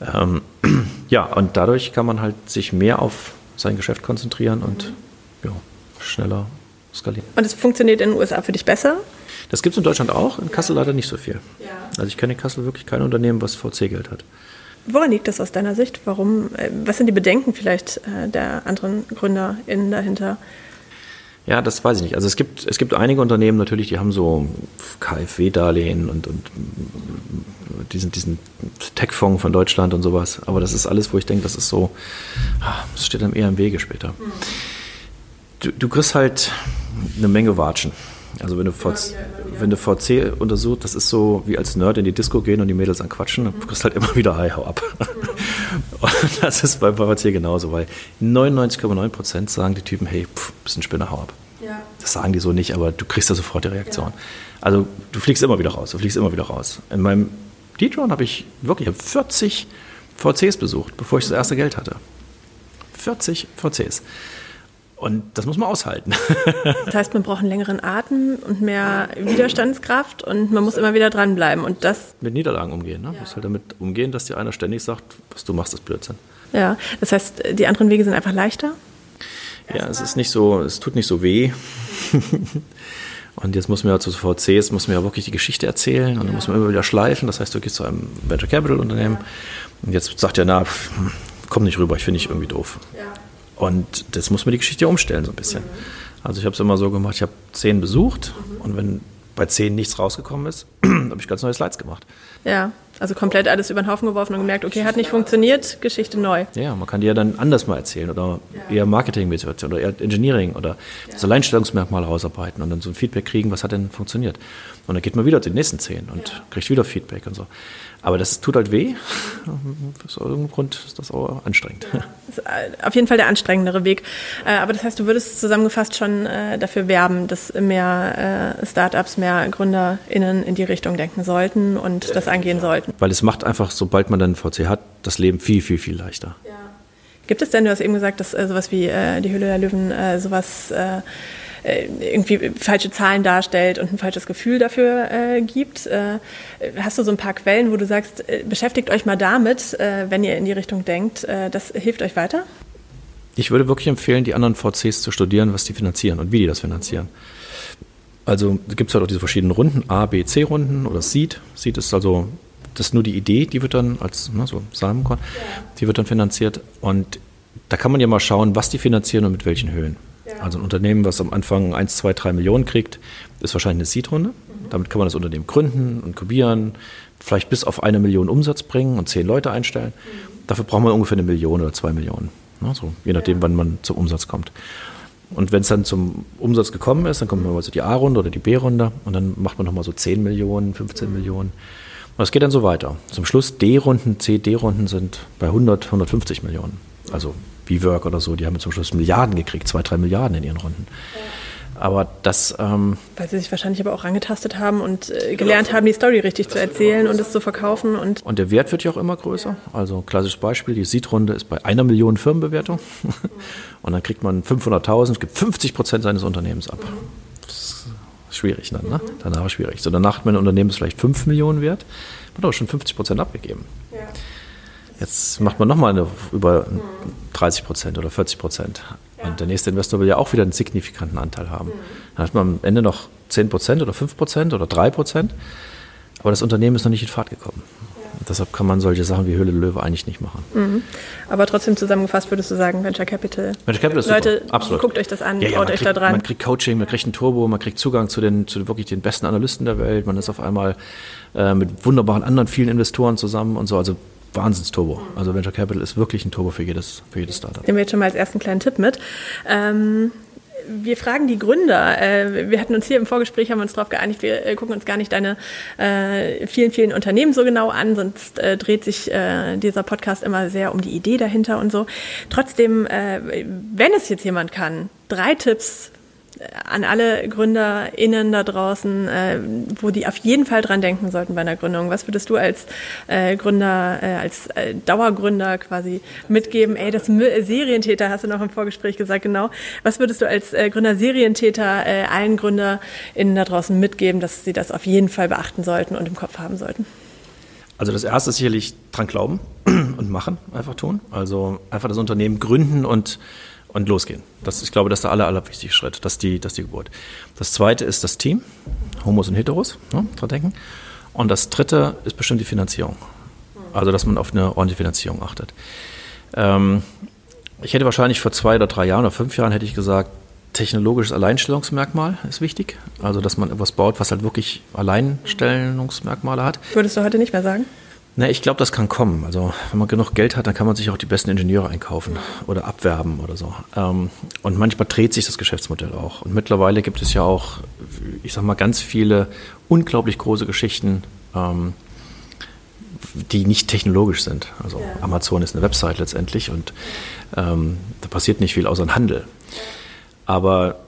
Ähm, [clears throat] ja, und dadurch kann man halt sich mehr auf sein Geschäft konzentrieren und ja, schneller skalieren. Und es funktioniert in den USA für dich besser? Das gibt es in Deutschland auch, in Kassel leider nicht so viel. Also ich kenne in Kassel wirklich kein Unternehmen, was VC-Geld hat. Woran liegt das aus deiner Sicht? Warum, was sind die Bedenken vielleicht der anderen GründerInnen dahinter? Ja, das weiß ich nicht. Also es gibt, es gibt einige Unternehmen natürlich, die haben so KfW-Darlehen und, und diesen, diesen Tech-Fonds von Deutschland und sowas. Aber das ist alles, wo ich denke, das ist so, das steht dann eher im Wege später. Du, du kriegst halt eine Menge Watschen. Also wenn du, VC, wenn du VC untersuchst, das ist so wie als Nerd in die Disco gehen und die Mädels anquatschen, dann kriegst halt immer [laughs] wieder, hey, hau ab. Und das ist beim VC genauso, weil 99,9 Prozent sagen die Typen, hey, pff, bist ein Spinner, hau ab. Das sagen die so nicht, aber du kriegst da sofort die Reaktion. Also du fliegst immer wieder raus, du fliegst immer wieder raus. In meinem D-Tron habe ich wirklich 40 VCs besucht, bevor ich das erste Geld hatte. 40 VCs. Und das muss man aushalten. [laughs] Das heißt, man braucht einen längeren Atem und mehr Widerstandskraft und man muss immer wieder dranbleiben. Und das Mit Niederlagen umgehen. Ne? Ja. muss halt damit umgehen, dass dir einer ständig sagt, was du machst, ist Blödsinn. Ja, das heißt, die anderen Wege sind einfach leichter? Ja, es ist nicht so, es tut nicht so weh. [laughs] Und jetzt muss man ja zu VCs, muss man ja wirklich die Geschichte erzählen und dann muss man immer wieder schleifen. Das heißt, du gehst zu einem Venture Capital Unternehmen und jetzt sagt er, na, komm nicht rüber, ich finde dich irgendwie doof. Ja. Und das muss man die Geschichte umstellen so ein bisschen. Also ich habe es immer so gemacht, ich habe zehn besucht und wenn bei zehn nichts rausgekommen ist, [clears throat] habe ich ganz neue Slides gemacht. Ja. Also komplett alles über den Haufen geworfen und gemerkt, okay, hat nicht funktioniert, Geschichte neu. Ja, man kann die ja dann anders mal erzählen oder eher Marketing-mäßig oder eher Engineering oder das Alleinstellungsmerkmal rausarbeiten und dann so ein Feedback kriegen, was hat denn funktioniert. Und dann geht man wieder zu den nächsten zehn und kriegt wieder Feedback und so. Aber das tut halt weh. Aus irgendeinem Grund ist das auch anstrengend. Das ist äh, auf jeden Fall der anstrengendere Weg. Äh, aber das heißt, du würdest zusammengefasst schon äh, dafür werben, dass mehr Startups, mehr GründerInnen in die Richtung denken sollten und das angehen sollten. Weil es macht einfach, sobald man dann VC hat, das Leben viel, viel, viel leichter. Ja. Gibt es denn, du hast eben gesagt, dass sowas wie die Höhle der Löwen sowas äh, irgendwie falsche Zahlen darstellt und ein falsches Gefühl dafür äh, gibt. Äh, hast du so ein paar Quellen, wo du sagst, äh, beschäftigt euch mal damit, äh, wenn ihr in die Richtung denkt, äh, das hilft euch weiter? Ich würde wirklich empfehlen, die anderen VCs zu studieren, was die finanzieren und wie die das finanzieren. Also gibt es halt auch diese verschiedenen Runden, A, B, C-Runden oder Seed. Seed ist also, das ist nur die Idee, die wird dann als, ne, so Samenkorn, die wird dann finanziert. Und da kann man ja mal schauen, was die finanzieren und mit welchen Höhen. Also ein Unternehmen, was am Anfang 1, 2, 3 Millionen kriegt, ist wahrscheinlich eine Seed-Runde. Mhm. Damit kann man das Unternehmen gründen und kubieren, vielleicht bis auf eine Million Umsatz bringen und zehn Leute einstellen. Mhm. Dafür braucht man ungefähr eine Million oder zwei Millionen. Ne, so, je nachdem, ja. wann man zum Umsatz kommt. Und wenn es dann zum Umsatz gekommen ist, dann kommt man mal so die A-Runde oder die B-Runde und dann macht man nochmal so 10 Millionen, 15 mhm. Millionen. Und das geht dann so weiter. Zum Schluss D-Runden, C, D-Runden sind bei 100, 150 Millionen. Also WeWork oder so, die haben zum Schluss Milliarden gekriegt, zwei, drei Milliarden in ihren Runden. Aber das. Ähm Weil sie sich wahrscheinlich aber auch angetastet haben und äh, gelernt haben, die Story richtig zu erzählen und es zu verkaufen. Und, und der Wert wird ja auch immer größer. Also, klassisches Beispiel: die Seed-Runde ist bei einer Million Firmenbewertung. [laughs] und dann kriegt man 500.000, gibt 50 Prozent seines Unternehmens ab. Ist schwierig dann, ne? Danach ist schwierig. So, danach hat mein Unternehmen vielleicht 5 Millionen wert, hat aber schon 50 Prozent abgegeben. Ja. Jetzt macht man nochmal über 30 Prozent oder 40 Prozent. Und der nächste Investor will ja auch wieder einen signifikanten Anteil haben. Dann hat man am Ende noch 10 Prozent oder 5 Prozent oder 3 Prozent. Aber das Unternehmen ist noch nicht in Fahrt gekommen. Deshalb kann man solche Sachen wie Höhle Löwe eigentlich nicht machen. Mhm. Aber trotzdem zusammengefasst würdest du sagen, Venture Capital. Venture Capital ist Leute, super. Absolut. guckt euch das an, ja, ja, euch kriegt, da dran. Man kriegt Coaching, man kriegt ein Turbo, man kriegt Zugang zu den, zu wirklich den besten Analysten der Welt. Man ist auf einmal äh, mit wunderbaren anderen vielen Investoren zusammen und so. Also Wahnsinns-Turbo. Also Venture Capital ist wirklich ein Turbo für jedes, für jedes Startup. Nehmen wir jetzt schon mal als ersten kleinen Tipp mit. Ähm wir fragen die Gründer. Äh, wir hatten uns hier im Vorgespräch, haben uns darauf geeinigt, wir äh, gucken uns gar nicht deine äh, vielen, vielen Unternehmen so genau an, sonst dreht sich dieser Podcast immer sehr um die Idee dahinter und so. Trotzdem, wenn es jetzt jemand kann, drei Tipps an alle GründerInnen da draußen, äh, wo die auf jeden Fall dran denken sollten bei einer Gründung. Was würdest du als äh, Gründer, äh, als äh, Dauergründer quasi mitgeben? Ey, das Serientäter hast du noch im Vorgespräch gesagt, genau. Was würdest du als äh, Gründer Serientäter äh, allen GründerInnen da draußen mitgeben, dass sie das auf jeden Fall beachten sollten und im Kopf haben sollten? Also das erste ist sicherlich dran glauben [clears throat] und machen, einfach tun. Also einfach das Unternehmen gründen und und losgehen. Das, ich glaube, das ist der aller, allerwichtigste Schritt, das ist, die, das ist die Geburt. Das zweite ist das Team, Homos und Heteros, ne, dran denken. Und das dritte ist bestimmt die Finanzierung. Also, dass man auf eine ordentliche Finanzierung achtet. Ähm, ich hätte wahrscheinlich vor zwei oder drei Jahren oder fünf Jahren hätte ich gesagt, technologisches Alleinstellungsmerkmal ist wichtig. Also, dass man etwas baut, was halt wirklich Alleinstellungsmerkmale hat. Würdest du heute nicht mehr sagen? Na, ich glaube, das kann kommen. Also wenn man genug Geld hat, dann kann man sich auch die besten Ingenieure einkaufen oder abwerben oder so. Ähm, und manchmal dreht sich das Geschäftsmodell auch. Und mittlerweile gibt es ja auch, ich sag mal, ganz viele unglaublich große Geschichten, ähm, die nicht technologisch sind. Also Amazon ist eine Website letztendlich und ähm, da passiert nicht viel außer ein Handel. Aber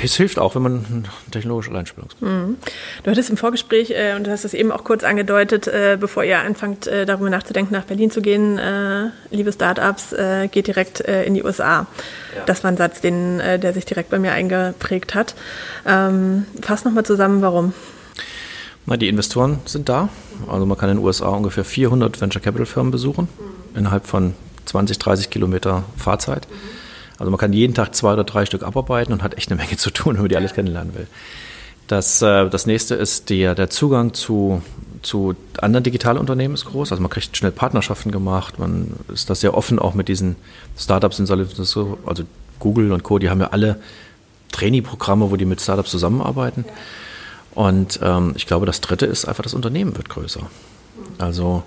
es hilft auch, wenn man technologisch Alleinstellung mhm. Du hattest im Vorgespräch, äh, und du hast es eben auch kurz angedeutet, äh, bevor ihr anfangt, äh, darüber nachzudenken, nach Berlin zu gehen, äh, liebe Startups, äh, geht direkt äh, in die USA. Ja. Das war ein Satz, den, der sich direkt bei mir eingeprägt hat. Ähm, fass nochmal zusammen, warum? Na, die Investoren sind da. Also man kann in den USA ungefähr 400 Venture Capital Firmen besuchen, mhm. innerhalb von 20, 30 Kilometer Fahrzeit. Mhm. Also man kann jeden Tag zwei oder drei Stück abarbeiten und hat echt eine Menge zu tun, wenn man die alles kennenlernen will. Das, äh, das nächste ist der, der Zugang zu, zu anderen Digitalunternehmen ist groß. Also man kriegt schnell Partnerschaften gemacht. Man ist da sehr offen auch mit diesen Startups in so, also Google und Co. Die haben ja alle Trainee-Programme, wo die mit Startups zusammenarbeiten. Und ähm, ich glaube, das dritte ist einfach, das Unternehmen wird größer. Also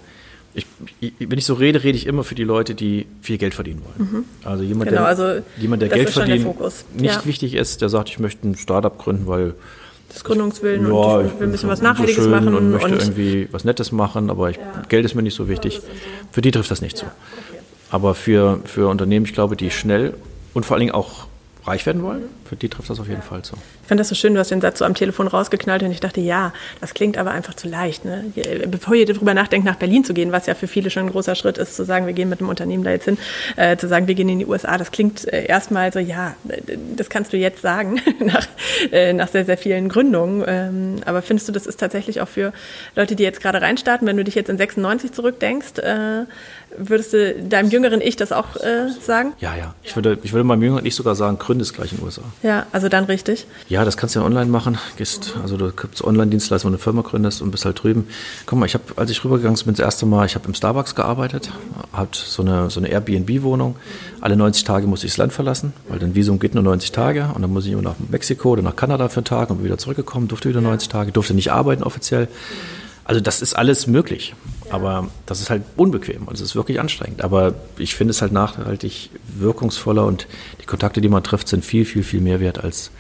ich, wenn ich so rede, rede ich immer für die Leute, die viel Geld verdienen wollen. Mhm. Also jemand, genau, der, also jemand, der Geld verdient, nicht ja. wichtig ist, der sagt, ich möchte ein Startup gründen, weil das Gründungswillen ja, und ich will ein bisschen was Nachhaltiges so machen und möchte und irgendwie was Nettes machen, aber ich, ja. Geld ist mir nicht so wichtig. Für die trifft das nicht zu. Okay. Aber für, für Unternehmen, ich glaube, die schnell und vor allen Dingen auch reich werden wollen, für die trifft das auf jeden Fall zu. Ich fand das so schön, du hast den Satz so am Telefon rausgeknallt und ich dachte, ja, das klingt aber einfach zu leicht. Ne? Bevor ihr darüber nachdenkt, nach Berlin zu gehen, was ja für viele schon ein großer Schritt ist, zu sagen, wir gehen mit einem Unternehmen da jetzt hin, äh, zu sagen, wir gehen in die USA, das klingt äh, erstmal so, ja, das kannst du jetzt sagen, [laughs] nach, äh, nach sehr, sehr vielen Gründungen. Ähm, aber findest du, das ist tatsächlich auch für Leute, die jetzt gerade reinstarten, wenn du dich jetzt in 96 zurückdenkst, äh, Würdest du deinem jüngeren Ich das auch äh, sagen? Ja, ja. Ich würde, ich würde meinem jüngeren Ich sogar sagen, gründest gleich in den USA. Ja, also dann richtig. Ja, das kannst du ja online machen. Gehst, also du gibst Online-Dienstleistungen, wo du eine Firma gründest und bist halt drüben. Guck mal, ich habe, als ich rübergegangen bin, das erste Mal, ich habe im Starbucks gearbeitet, habe so eine, so eine Airbnb-Wohnung. Alle 90 Tage muss ich das Land verlassen, weil dein Visum geht nur 90 Tage und dann muss ich immer nach Mexiko oder nach Kanada für einen Tag und bin wieder zurückgekommen, durfte wieder 90 Tage, durfte nicht arbeiten offiziell. Also das ist alles möglich, aber das ist halt unbequem und es ist wirklich anstrengend. Aber ich finde es halt nachhaltig wirkungsvoller und die Kontakte, die man trifft, sind viel, viel, viel mehr wert als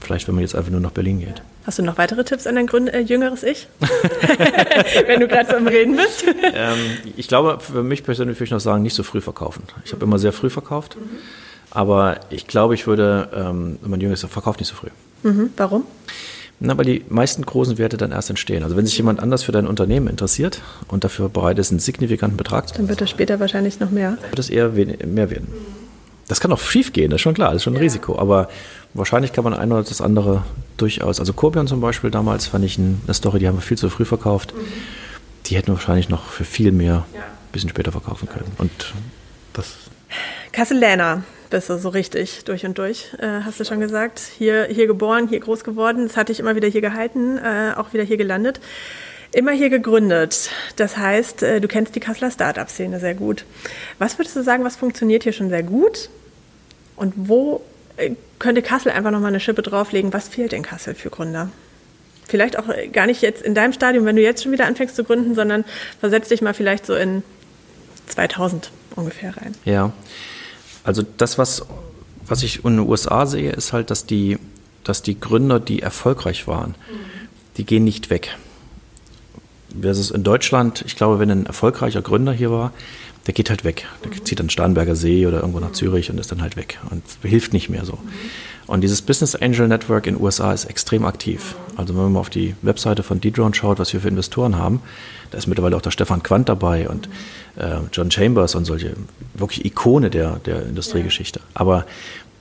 vielleicht, wenn man jetzt einfach nur nach Berlin geht. Hast du noch weitere Tipps an dein Gründ äh, jüngeres Ich? [laughs] wenn du gerade so am Reden bist. Ähm, ich glaube, für mich persönlich würde ich noch sagen, nicht so früh verkaufen. Ich habe immer sehr früh verkauft, mhm. aber ich glaube, ich würde, ähm, mein Jüngeres verkauft nicht so früh. Mhm. Warum? Na, weil die meisten großen Werte dann erst entstehen. Also wenn sich jemand anders für dein Unternehmen interessiert und dafür bereit ist, einen signifikanten Betrag zu Dann wird das später wahrscheinlich noch mehr. Wird es eher mehr werden. Das kann auch schief gehen, das ist schon klar, das ist schon ein ja. Risiko. Aber wahrscheinlich kann man ein oder das andere durchaus. Also Corbion zum Beispiel damals fand ich eine Story, die haben wir viel zu früh verkauft. Mhm. Die hätten wir wahrscheinlich noch für viel mehr ein bisschen später verkaufen können. Und das. Kassel-Läner bist du so richtig durch und durch, äh, hast du schon gesagt. Hier, hier geboren, hier groß geworden. Das hatte ich immer wieder hier gehalten, äh, auch wieder hier gelandet. Immer hier gegründet. Das heißt, äh, du kennst die Kasseler Startup-Szene sehr gut. Was würdest du sagen, was funktioniert hier schon sehr gut? Und wo äh, könnte Kassel einfach nochmal eine Schippe drauflegen? Was fehlt in Kassel für Gründer? Vielleicht auch äh, gar nicht jetzt in deinem Stadium, wenn du jetzt schon wieder anfängst zu gründen, sondern versetz dich mal vielleicht so in 2000 ungefähr rein. Ja. Also das, was, was ich in den USA sehe, ist halt, dass die, dass die Gründer, die erfolgreich waren, die gehen nicht weg. Versus in Deutschland, ich glaube, wenn ein erfolgreicher Gründer hier war, der geht halt weg. Der zieht dann Starnberger See oder irgendwo nach Zürich und ist dann halt weg und hilft nicht mehr so. Und dieses Business Angel Network in den USA ist extrem aktiv. Also wenn man mal auf die Webseite von Dedrone schaut, was wir für Investoren haben, da ist mittlerweile auch der Stefan Quandt dabei und äh, John Chambers und solche wirklich Ikone der, der Industriegeschichte. Aber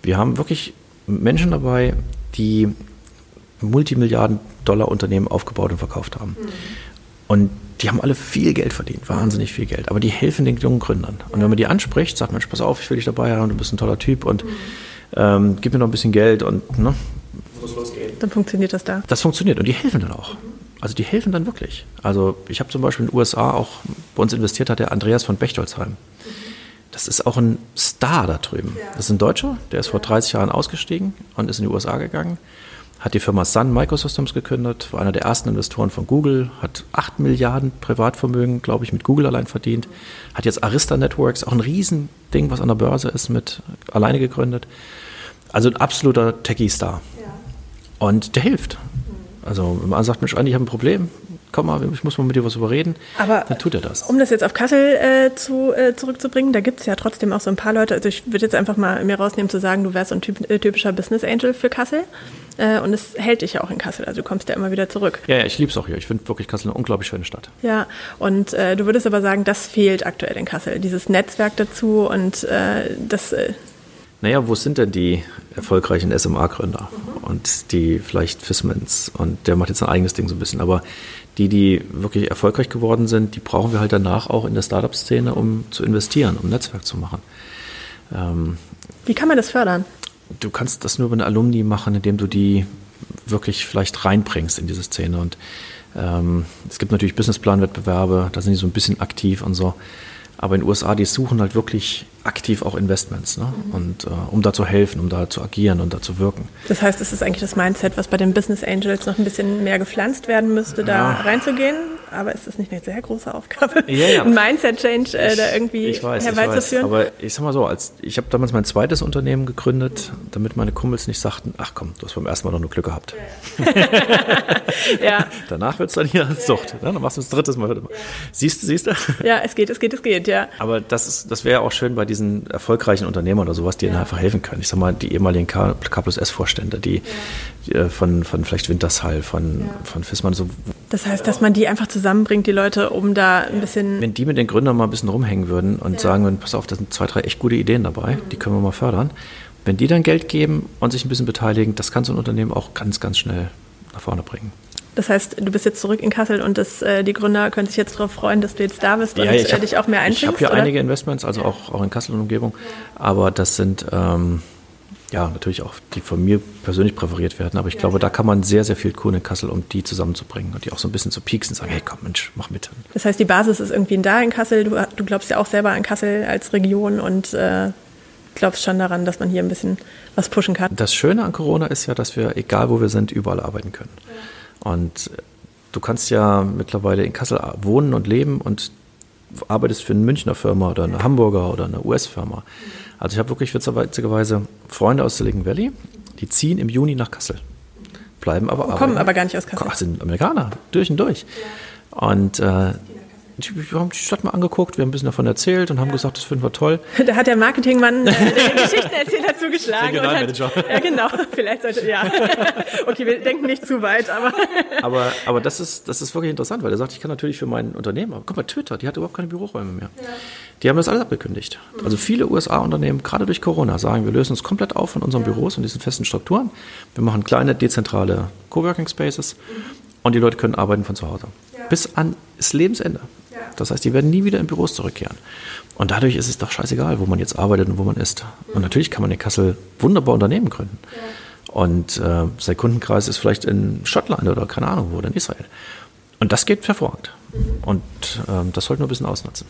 wir haben wirklich Menschen dabei, die Multimilliarden Dollar Unternehmen aufgebaut und verkauft haben. Mhm. Und die haben alle viel Geld verdient, wahnsinnig viel Geld. Aber die helfen den jungen Gründern. Und wenn man die anspricht, sagt man, pass auf, ich will dich dabei haben, du bist ein toller Typ und mhm. ähm, gib mir noch ein bisschen Geld und ne, muss losgehen. Dann funktioniert das da. Das funktioniert und die helfen dann auch. Also die helfen dann wirklich. Also ich habe zum Beispiel in den USA auch bei uns investiert hat der Andreas von Bechtolzheim. Das ist auch ein Star da drüben. Das ist ein Deutscher, der ist vor 30 Jahren ausgestiegen und ist in die USA gegangen, hat die Firma Sun Microsystems gegründet, war einer der ersten Investoren von Google, hat 8 Milliarden Privatvermögen, glaube ich, mit Google allein verdient, hat jetzt Arista Networks, auch ein Riesending, was an der Börse ist, mit alleine gegründet. Also ein absoluter Techie-Star. Und der hilft. Also wenn man sagt, Mensch, Andi, ich habe ein Problem, komm mal, ich muss mal mit dir was überreden, Aber dann tut er das. Um das jetzt auf Kassel äh, zu, äh, zurückzubringen, da gibt es ja trotzdem auch so ein paar Leute, also ich würde jetzt einfach mal mir rausnehmen zu sagen, du wärst so ein typ, äh, typischer Business Angel für Kassel. Äh, und es hält dich ja auch in Kassel, also du kommst ja immer wieder zurück. Ja, ja ich liebe es auch hier. Ich finde wirklich Kassel eine unglaublich schöne Stadt. Ja, und äh, du würdest aber sagen, das fehlt aktuell in Kassel, dieses Netzwerk dazu und äh, das naja, wo sind denn die erfolgreichen SMA-Gründer mhm. und die vielleicht Fissmans und der macht jetzt ein eigenes Ding so ein bisschen, aber die, die wirklich erfolgreich geworden sind, die brauchen wir halt danach auch in der Startup-Szene, um zu investieren, um Netzwerk zu machen. Ähm, Wie kann man das fördern? Du kannst das nur über eine Alumni machen, indem du die wirklich vielleicht reinbringst in diese Szene und ähm, es gibt natürlich Businessplan-Wettbewerbe, da sind die so ein bisschen aktiv und so. Aber in den USA, die suchen halt wirklich aktiv auch Investments, ne? Mhm. und äh, um da zu helfen, um da zu agieren und da zu wirken. Das heißt, es ist eigentlich das Mindset, was bei den Business Angels noch ein bisschen mehr gepflanzt werden müsste, da ja. reinzugehen. Aber ist das nicht eine sehr große Aufgabe, ja, ja. ein Mindset-Change äh, da irgendwie ich weiß, herbeizuführen? Ich weiß. Aber ich sag mal so, als ich habe damals mein zweites Unternehmen gegründet, damit meine Kumpels nicht sagten, ach komm, du hast beim ersten Mal doch nur Glück gehabt. [laughs] ja. [laughs] Danach wird es dann hier Sucht. Ne? Dann machst du das drittes Mal. Siehst du, siehst du? Ja, es geht, es geht, es geht, ja. Aber das, ist, das wäre auch schön bei diesen erfolgreichen Unternehmern oder sowas, die ja. ihnen einfach helfen können. Ich sag mal, die ehemaligen K, K plus S-Vorstände, die, die, äh, von, von vielleicht Wintersheil, von, ja. von Fissmann. So. Das heißt, dass man die einfach zusammenbringt, die Leute, um da ein bisschen. Wenn die mit den Gründern mal ein bisschen rumhängen würden und sagen würden, pass auf, da sind zwei, drei echt gute Ideen dabei, mhm. die können wir mal fördern. Wenn die dann Geld geben und sich ein bisschen beteiligen, das kann so ein Unternehmen auch ganz, ganz schnell nach vorne bringen. Das heißt, du bist jetzt zurück in Kassel und das, äh, die Gründer können sich jetzt darauf freuen, dass du jetzt da bist und ja, hab, dich auch mehr einbringst? Ich habe hier oder? einige Investments, also auch, auch in Kassel und Umgebung, aber das sind ähm, ja natürlich auch die von mir persönlich präferiert werden, aber ich ja. glaube, da kann man sehr, sehr viel tun in Kassel, um die zusammenzubringen und die auch so ein bisschen zu pieksen und sagen, hey komm Mensch, mach mit. Das heißt, die Basis ist irgendwie da in Kassel, du, du glaubst ja auch selber an Kassel als Region und äh, glaubst schon daran, dass man hier ein bisschen was pushen kann. Das Schöne an Corona ist ja, dass wir, egal wo wir sind, überall arbeiten können. Ja. Und du kannst ja mittlerweile in Kassel wohnen und leben und arbeitest für eine Münchner Firma oder eine Hamburger oder eine US-Firma. Also ich habe wirklich witzigerweise Freunde aus Silicon Valley, die ziehen im Juni nach Kassel, bleiben aber Kommen arbeiten. aber gar nicht aus Kassel. Ach, sind Amerikaner, durch und durch. Und äh, wir haben die Stadt mal angeguckt, wir haben ein bisschen davon erzählt und haben ja. gesagt, das finden wir toll. Da hat der Marketingmann, äh, [laughs] der Geschichtenerzähler zugeschlagen. Regionalmanager. Hat, ja, genau. Vielleicht sollte, ja. [laughs] Okay, wir denken nicht zu weit, aber. [laughs] Aber, aber das, ist, das ist wirklich interessant, weil er sagt, ich kann natürlich für mein Unternehmen, aber guck mal, Twitter, die hat überhaupt keine Büroräume mehr. Ja. Die haben das alles abgekündigt. Also viele USA-Unternehmen, gerade durch Corona, sagen, wir lösen uns komplett auf von unseren ja. Büros und diesen festen Strukturen. Wir machen kleine, dezentrale Coworking Spaces mhm. Und die Leute können arbeiten von zu Hause. Bis an das Lebensende. Das heißt, die werden nie wieder in Büros zurückkehren. Und dadurch ist es doch scheißegal, wo man jetzt arbeitet und wo man ist. Und natürlich kann man in Kassel wunderbar Unternehmen gründen. Und äh, sein Kundenkreis ist vielleicht in Schottland oder keine Ahnung wo, oder in Israel. Und das geht hervorragend. Und äh, das sollten wir ein bisschen ausnutzen.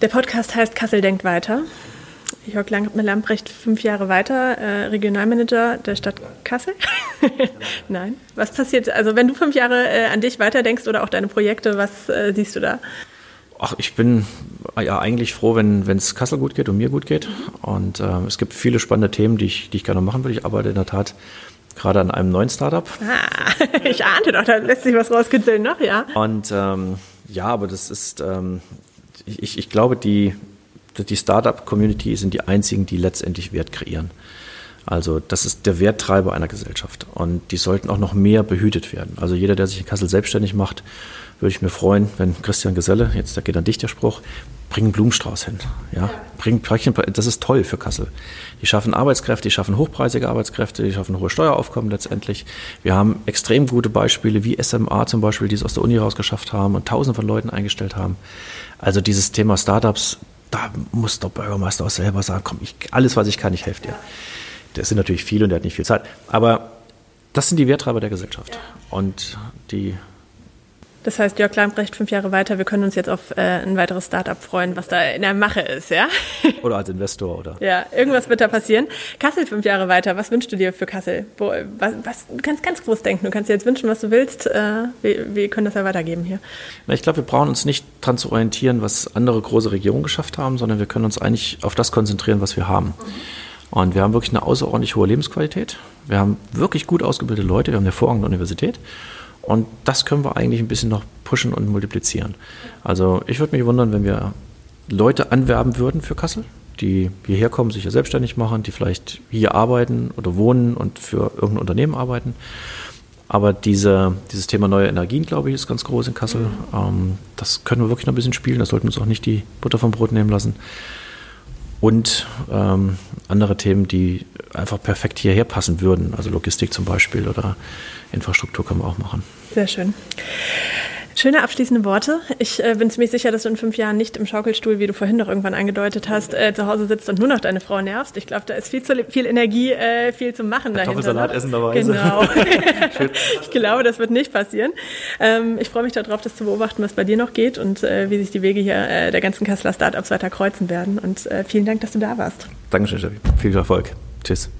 Der Podcast heißt Kassel denkt weiter. Jörg Lamprecht, fünf Jahre weiter, äh, Regionalmanager der Stadt Kassel. [laughs] Nein. Was passiert, also wenn du fünf Jahre äh, an dich weiterdenkst oder auch deine Projekte, was äh, siehst du da? Ach, ich bin ja eigentlich froh, wenn es Kassel gut geht und mir gut geht. Und äh, es gibt viele spannende Themen, die ich, die ich gerne machen würde. Ich arbeite in der Tat gerade an einem neuen Startup. Ah, [laughs] ich ahnte doch, da lässt sich was rauskitzeln noch, ja. Und ähm, ja, aber das ist, ähm, ich, ich glaube, die, die Startup-Community sind die einzigen, die letztendlich Wert kreieren. Also das ist der Werttreiber einer Gesellschaft und die sollten auch noch mehr behütet werden. Also jeder, der sich in Kassel selbstständig macht, würde ich mir freuen, wenn Christian Geselle, jetzt da geht an dich der Spruch, bring einen Blumenstrauß hin. Ja? Bring, das ist toll für Kassel. Die schaffen Arbeitskräfte, die schaffen hochpreisige Arbeitskräfte, die schaffen hohe Steueraufkommen letztendlich. Wir haben extrem gute Beispiele wie SMA zum Beispiel, die es aus der Uni rausgeschafft haben und tausende von Leuten eingestellt haben. Also dieses Thema Startups, da muss der Bürgermeister auch selber sagen, komm, ich, alles, was ich kann, ich helfe dir. Das sind natürlich viele und der hat nicht viel Zeit. Aber das sind die Werttreiber der Gesellschaft. Und die das heißt, Jörg Lambrecht, fünf Jahre weiter, wir können uns jetzt auf äh, ein weiteres Startup freuen, was da in der Mache ist, ja? [laughs] Oder als Investor, oder? Ja, irgendwas wird da passieren. Kassel fünf Jahre weiter, was wünschst du dir für Kassel? Wo, was, was, du kannst ganz groß denken, du kannst dir jetzt wünschen, was du willst. Äh, wir, wir können das ja weitergeben hier. Na, ich glaube, wir brauchen uns nicht daran zu orientieren, was andere große Regionen geschafft haben, sondern wir können uns eigentlich auf das konzentrieren, was wir haben. Mhm. Und wir haben wirklich eine außerordentlich hohe Lebensqualität. Wir haben wirklich gut ausgebildete Leute, wir haben eine hervorragende Universität. Und das können wir eigentlich ein bisschen noch pushen und multiplizieren. Also ich würde mich wundern, wenn wir Leute anwerben würden für Kassel, die hierher kommen, sich ja selbstständig machen, die vielleicht hier arbeiten oder wohnen und für irgendein Unternehmen arbeiten. Aber diese, dieses Thema neue Energien, glaube ich, ist ganz groß in Kassel. Ähm, das können wir wirklich noch ein bisschen spielen. Da sollten wir uns auch nicht die Butter vom Brot nehmen lassen. Und ähm, andere Themen, die einfach perfekt hierher passen würden. Also Logistik zum Beispiel oder Infrastruktur können wir auch machen. Sehr schön. Schöne abschließende Worte. Ich äh, bin ziemlich sicher, dass du in fünf Jahren nicht im Schaukelstuhl, wie du vorhin noch irgendwann angedeutet hast, äh, zu Hause sitzt und nur noch deine Frau nervst. Ich glaube, da ist viel, zu, viel Energie, äh, viel zu machen dahinter. Salat essen dabei. Genau. [laughs] ich glaube, das wird nicht passieren. Ähm, ich freue mich darauf, das zu beobachten, was bei dir noch geht und äh, wie sich die Wege hier äh, der ganzen Kasseler Startups weiter kreuzen werden. Und äh, vielen Dank, dass du da warst. Dankeschön, Steffi. Viel Erfolg. Tschüss.